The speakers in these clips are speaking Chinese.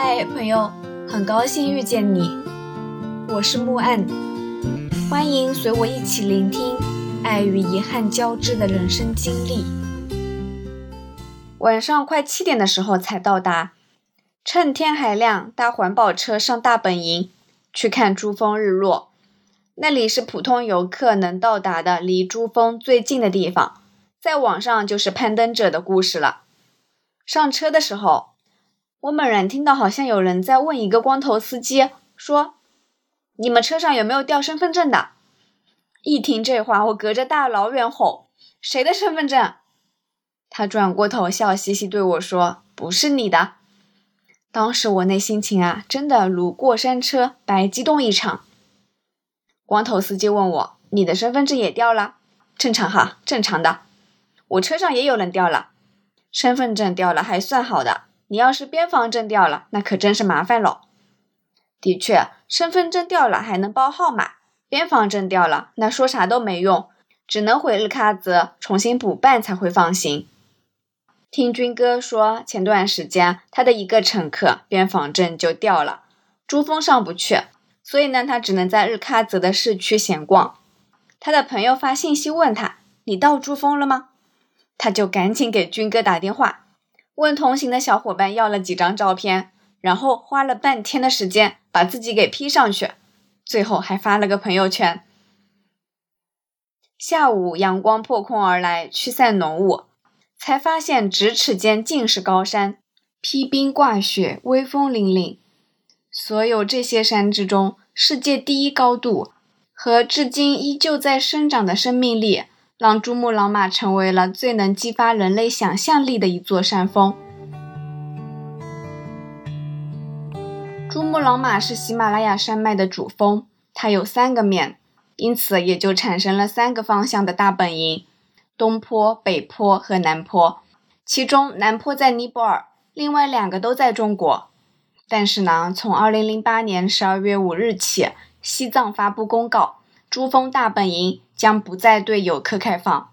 嗨，朋友，很高兴遇见你，我是木岸，欢迎随我一起聆听爱与遗憾交织的人生经历。晚上快七点的时候才到达，趁天还亮，搭环保车上大本营去看珠峰日落。那里是普通游客能到达的离珠峰最近的地方，在网上就是攀登者的故事了。上车的时候。我猛然听到，好像有人在问一个光头司机说：“你们车上有没有掉身份证的？”一听这话，我隔着大老远吼：“谁的身份证？”他转过头，笑嘻嘻对我说：“不是你的。”当时我那心情啊，真的如过山车，白激动一场。光头司机问我：“你的身份证也掉了？正常哈，正常的。我车上也有人掉了，身份证掉了还算好的。”你要是边防证掉了，那可真是麻烦喽。的确，身份证掉了还能报号码，边防证掉了，那说啥都没用，只能回日喀则重新补办才会放行。听军哥说，前段时间他的一个乘客边防证就掉了，珠峰上不去，所以呢，他只能在日喀则的市区闲逛。他的朋友发信息问他：“你到珠峰了吗？”他就赶紧给军哥打电话。问同行的小伙伴要了几张照片，然后花了半天的时间把自己给 P 上去，最后还发了个朋友圈。下午阳光破空而来，驱散浓雾，才发现咫尺间尽是高山，披冰挂雪，威风凛凛。所有这些山之中，世界第一高度和至今依旧在生长的生命力。让珠穆朗玛成为了最能激发人类想象力的一座山峰。珠穆朗玛是喜马拉雅山脉的主峰，它有三个面，因此也就产生了三个方向的大本营：东坡、北坡和南坡。其中南坡在尼泊尔，另外两个都在中国。但是呢，从二零零八年十二月五日起，西藏发布公告，珠峰大本营。将不再对游客开放。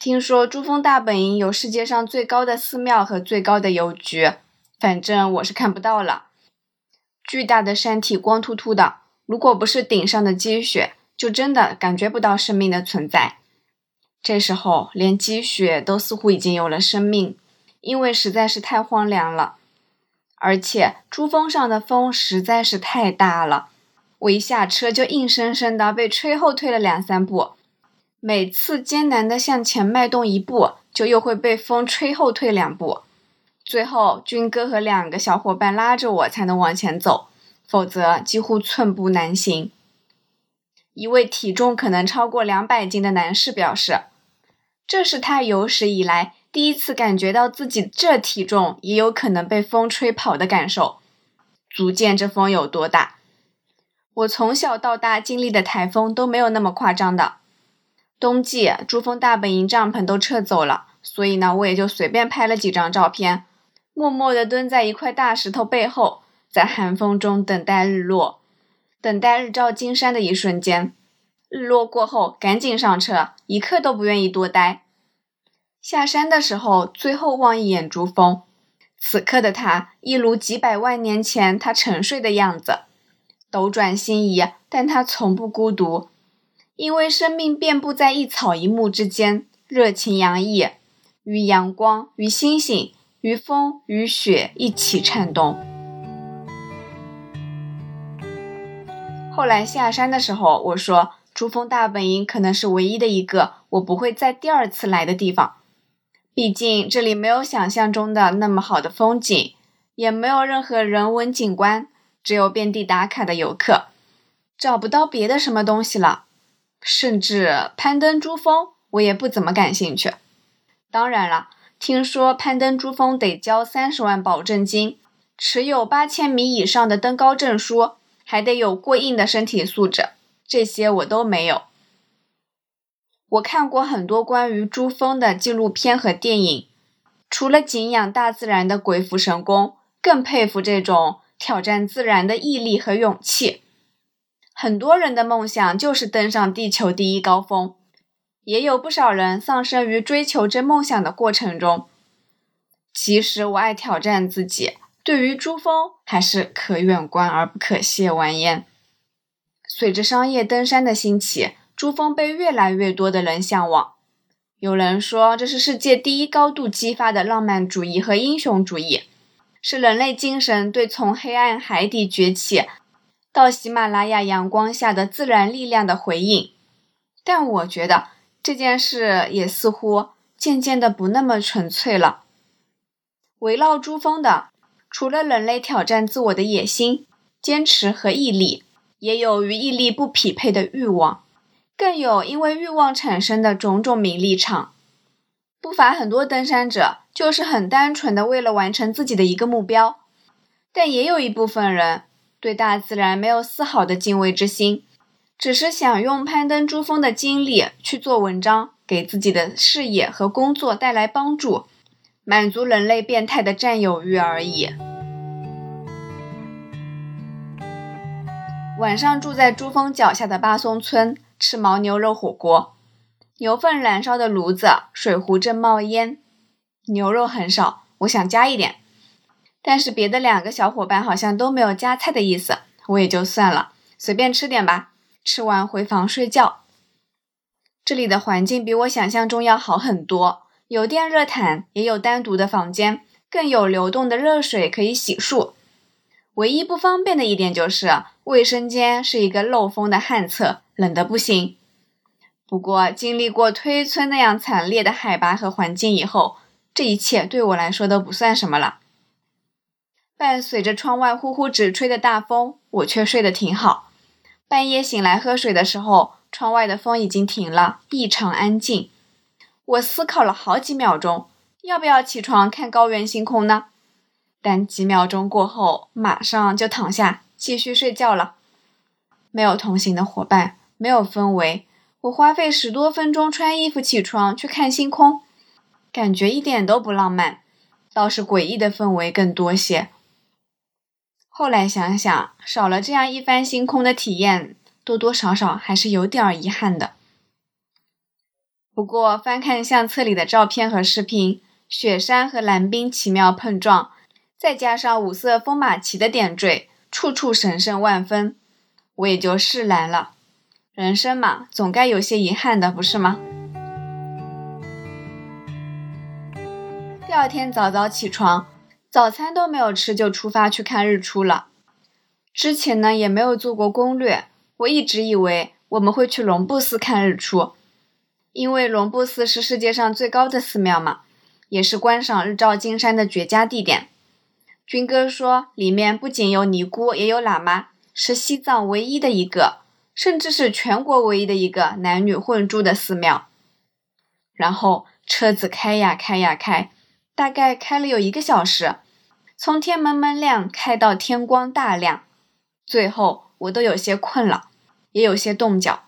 听说珠峰大本营有世界上最高的寺庙和最高的邮局，反正我是看不到了。巨大的山体光秃秃的，如果不是顶上的积雪，就真的感觉不到生命的存在。这时候连积雪都似乎已经有了生命，因为实在是太荒凉了。而且珠峰上的风实在是太大了。我一下车就硬生生的被吹后退了两三步，每次艰难的向前迈动一步，就又会被风吹后退两步。最后，军哥和两个小伙伴拉着我才能往前走，否则几乎寸步难行。一位体重可能超过两百斤的男士表示，这是他有史以来第一次感觉到自己这体重也有可能被风吹跑的感受，足见这风有多大。我从小到大经历的台风都没有那么夸张的。冬季珠峰大本营帐篷都撤走了，所以呢，我也就随便拍了几张照片，默默地蹲在一块大石头背后，在寒风中等待日落，等待日照金山的一瞬间。日落过后，赶紧上车，一刻都不愿意多待。下山的时候，最后望一眼珠峰，此刻的他一如几百万年前他沉睡的样子。斗转星移，但他从不孤独，因为生命遍布在一草一木之间，热情洋溢，与阳光、与星星、与风、与雪一起颤动。后来下山的时候，我说珠峰大本营可能是唯一的一个我不会再第二次来的地方，毕竟这里没有想象中的那么好的风景，也没有任何人文景观。只有遍地打卡的游客，找不到别的什么东西了。甚至攀登珠峰，我也不怎么感兴趣。当然了，听说攀登珠峰得交三十万保证金，持有八千米以上的登高证书，还得有过硬的身体素质，这些我都没有。我看过很多关于珠峰的纪录片和电影，除了敬仰大自然的鬼斧神工，更佩服这种。挑战自然的毅力和勇气，很多人的梦想就是登上地球第一高峰，也有不少人丧生于追求这梦想的过程中。其实我爱挑战自己，对于珠峰还是可远观而不可亵玩焉。随着商业登山的兴起，珠峰被越来越多的人向往。有人说，这是世界第一高度激发的浪漫主义和英雄主义，是人类精神对从黑暗海底崛起到喜马拉雅阳光下的自然力量的回应。但我觉得这件事也似乎渐渐的不那么纯粹了。围绕珠峰的，除了人类挑战自我的野心、坚持和毅力，也有与毅力不匹配的欲望。更有因为欲望产生的种种名利场，不乏很多登山者就是很单纯的为了完成自己的一个目标，但也有一部分人对大自然没有丝毫的敬畏之心，只是想用攀登珠峰的经历去做文章，给自己的事业和工作带来帮助，满足人类变态的占有欲而已。晚上住在珠峰脚下的巴松村。吃牦牛肉火锅，牛粪燃烧的炉子，水壶正冒烟。牛肉很少，我想加一点，但是别的两个小伙伴好像都没有加菜的意思，我也就算了，随便吃点吧。吃完回房睡觉。这里的环境比我想象中要好很多，有电热毯，也有单独的房间，更有流动的热水可以洗漱。唯一不方便的一点就是卫生间是一个漏风的旱厕。冷的不行，不过经历过推村那样惨烈的海拔和环境以后，这一切对我来说都不算什么了。伴随着窗外呼呼直吹的大风，我却睡得挺好。半夜醒来喝水的时候，窗外的风已经停了，异常安静。我思考了好几秒钟，要不要起床看高原星空呢？但几秒钟过后，马上就躺下继续睡觉了。没有同行的伙伴。没有氛围，我花费十多分钟穿衣服起床去看星空，感觉一点都不浪漫，倒是诡异的氛围更多些。后来想想，少了这样一番星空的体验，多多少少还是有点遗憾的。不过翻看相册里的照片和视频，雪山和蓝冰奇妙碰撞，再加上五色风马旗的点缀，处处神圣万分，我也就释然了。人生嘛，总该有些遗憾的，不是吗？第二天早早起床，早餐都没有吃就出发去看日出了。之前呢也没有做过攻略，我一直以为我们会去龙布寺看日出，因为龙布寺是世界上最高的寺庙嘛，也是观赏日照金山的绝佳地点。军哥说里面不仅有尼姑，也有喇嘛，是西藏唯一的一个。甚至是全国唯一的一个男女混住的寺庙。然后车子开呀开呀开，大概开了有一个小时，从天蒙蒙亮开到天光大亮，最后我都有些困了，也有些冻脚，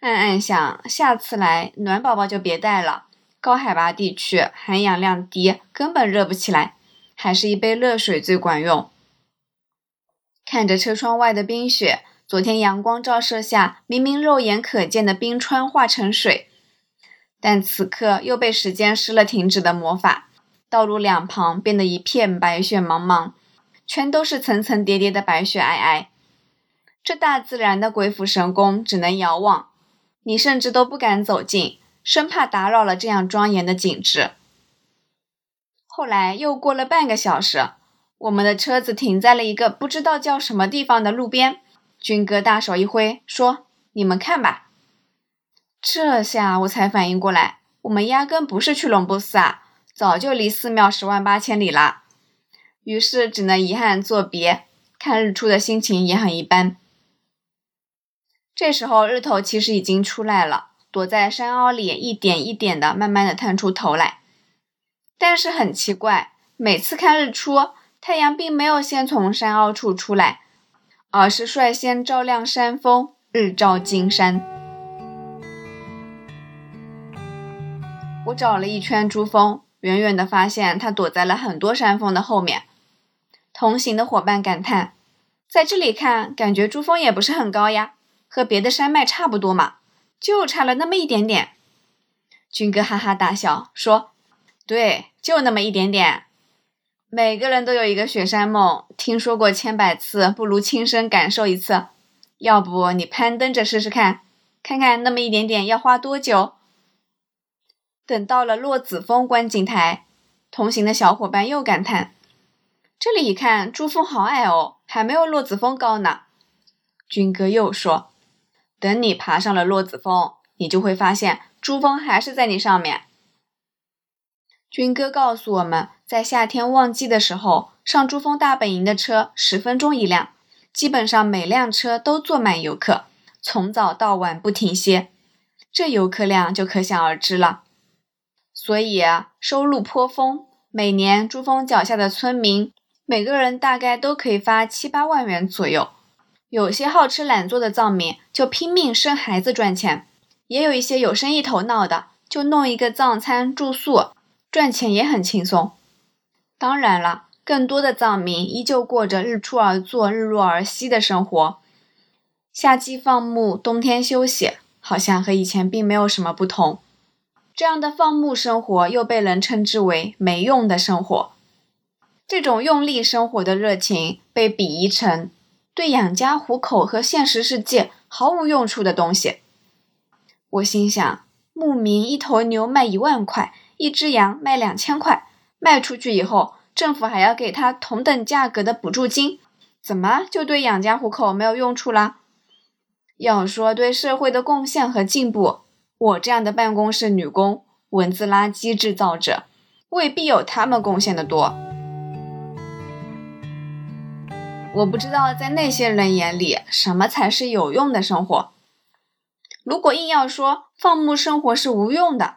暗暗想下次来暖宝宝就别带了，高海拔地区含氧量低，根本热不起来，还是一杯热水最管用。看着车窗外的冰雪。昨天阳光照射下，明明肉眼可见的冰川化成水，但此刻又被时间施了停止的魔法，道路两旁变得一片白雪茫茫，全都是层层叠叠的白雪皑皑。这大自然的鬼斧神工，只能遥望，你甚至都不敢走近，生怕打扰了这样庄严的景致。后来又过了半个小时，我们的车子停在了一个不知道叫什么地方的路边。军哥大手一挥，说：“你们看吧。”这下我才反应过来，我们压根不是去龙布寺啊，早就离寺庙十万八千里啦。于是只能遗憾作别，看日出的心情也很一般。这时候日头其实已经出来了，躲在山凹里，一点一点的慢慢的探出头来。但是很奇怪，每次看日出，太阳并没有先从山凹处出来。而是率先照亮山峰，日照金山。我找了一圈珠峰，远远的发现它躲在了很多山峰的后面。同行的伙伴感叹：“在这里看，感觉珠峰也不是很高呀，和别的山脉差不多嘛，就差了那么一点点。”军哥哈哈大笑说：“对，就那么一点点。”每个人都有一个雪山梦，听说过千百次，不如亲身感受一次。要不你攀登着试试看，看看那么一点点要花多久？等到了落子峰观景台，同行的小伙伴又感叹：“这里一看，珠峰好矮哦，还没有落子峰高呢。”军哥又说：“等你爬上了落子峰，你就会发现珠峰还是在你上面。”军哥告诉我们在夏天旺季的时候，上珠峰大本营的车十分钟一辆，基本上每辆车都坐满游客，从早到晚不停歇，这游客量就可想而知了。所以啊，收入颇丰，每年珠峰脚下的村民每个人大概都可以发七八万元左右。有些好吃懒做的藏民就拼命生孩子赚钱，也有一些有生意头脑的就弄一个藏餐住宿。赚钱也很轻松，当然了，更多的藏民依旧过着日出而作、日落而息的生活，夏季放牧，冬天休息，好像和以前并没有什么不同。这样的放牧生活又被人称之为“没用的生活”。这种用力生活的热情被鄙夷成对养家糊口和现实世界毫无用处的东西。我心想，牧民一头牛卖一万块。一只羊卖两千块，卖出去以后，政府还要给他同等价格的补助金，怎么就对养家糊口没有用处啦？要说对社会的贡献和进步，我这样的办公室女工、文字垃圾制造者，未必有他们贡献的多。我不知道在那些人眼里，什么才是有用的生活。如果硬要说放牧生活是无用的，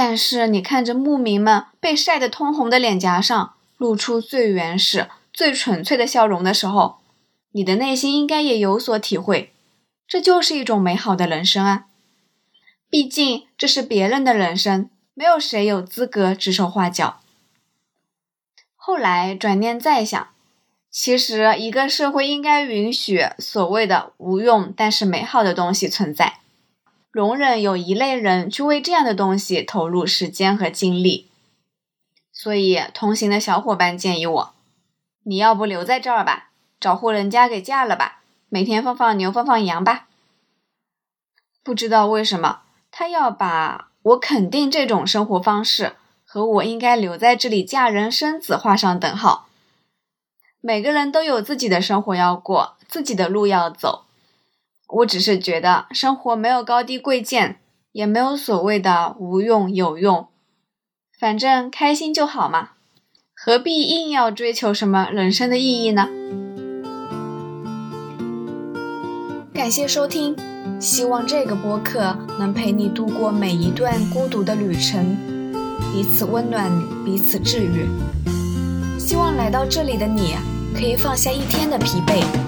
但是你看着牧民们被晒得通红的脸颊上露出最原始、最纯粹的笑容的时候，你的内心应该也有所体会，这就是一种美好的人生啊！毕竟这是别人的人生，没有谁有资格指手画脚。后来转念再想，其实一个社会应该允许所谓的无用但是美好的东西存在。容忍有一类人去为这样的东西投入时间和精力，所以同行的小伙伴建议我：“你要不留在这儿吧，找户人家给嫁了吧，每天放放牛，放放羊吧。”不知道为什么，他要把我肯定这种生活方式和我应该留在这里嫁人生子画上等号。每个人都有自己的生活要过，自己的路要走。我只是觉得生活没有高低贵贱，也没有所谓的无用有用，反正开心就好嘛，何必硬要追求什么人生的意义呢？感谢收听，希望这个播客能陪你度过每一段孤独的旅程，彼此温暖，彼此治愈。希望来到这里的你可以放下一天的疲惫。